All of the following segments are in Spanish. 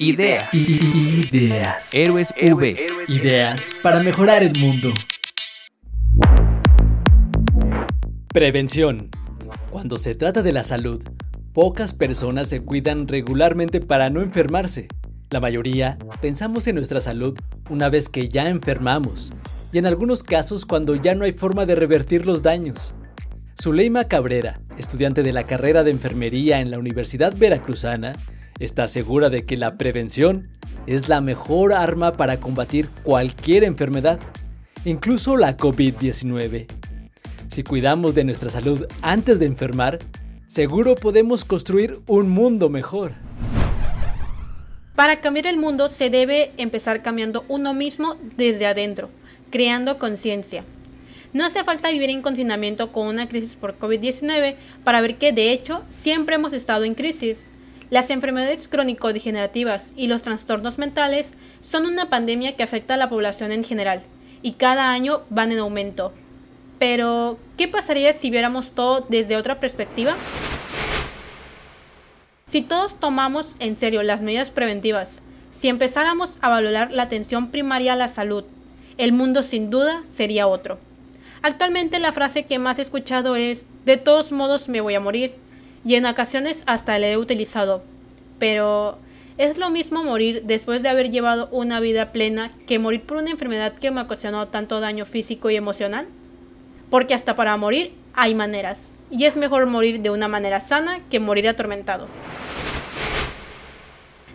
Ideas. Ideas. Héroes V. Ideas para mejorar el mundo. Prevención. Cuando se trata de la salud, pocas personas se cuidan regularmente para no enfermarse. La mayoría pensamos en nuestra salud una vez que ya enfermamos, y en algunos casos cuando ya no hay forma de revertir los daños. Zuleima Cabrera, estudiante de la carrera de enfermería en la Universidad Veracruzana, está segura de que la prevención es la mejor arma para combatir cualquier enfermedad, incluso la COVID-19. Si cuidamos de nuestra salud antes de enfermar, seguro podemos construir un mundo mejor. Para cambiar el mundo se debe empezar cambiando uno mismo desde adentro, creando conciencia. No hace falta vivir en confinamiento con una crisis por COVID-19 para ver que de hecho siempre hemos estado en crisis. Las enfermedades crónico-degenerativas y los trastornos mentales son una pandemia que afecta a la población en general y cada año van en aumento. Pero, ¿qué pasaría si viéramos todo desde otra perspectiva? Si todos tomamos en serio las medidas preventivas, si empezáramos a valorar la atención primaria a la salud, el mundo sin duda sería otro. Actualmente la frase que más he escuchado es, de todos modos me voy a morir, y en ocasiones hasta la he utilizado. Pero, ¿es lo mismo morir después de haber llevado una vida plena que morir por una enfermedad que me ocasionó tanto daño físico y emocional? porque hasta para morir hay maneras, y es mejor morir de una manera sana que morir atormentado.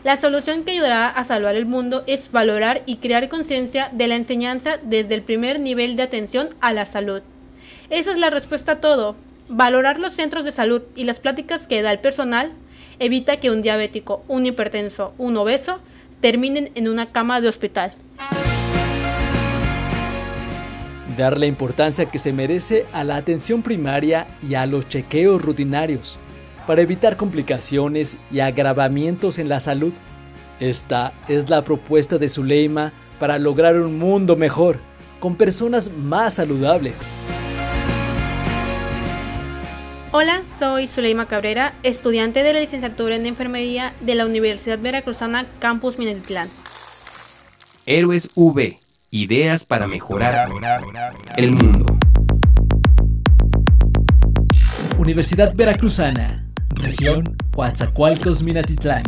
La solución que ayudará a salvar el mundo es valorar y crear conciencia de la enseñanza desde el primer nivel de atención a la salud. Esa es la respuesta a todo. Valorar los centros de salud y las pláticas que da el personal evita que un diabético, un hipertenso, un obeso terminen en una cama de hospital dar la importancia que se merece a la atención primaria y a los chequeos rutinarios para evitar complicaciones y agravamientos en la salud. Esta es la propuesta de Zuleima para lograr un mundo mejor, con personas más saludables. Hola, soy Zuleima Cabrera, estudiante de la licenciatura en enfermería de la Universidad Veracruzana Campus Minatitlán. Héroes V Ideas para mejorar el mundo. Universidad Veracruzana, región Coatzacoalcos Minatitlán.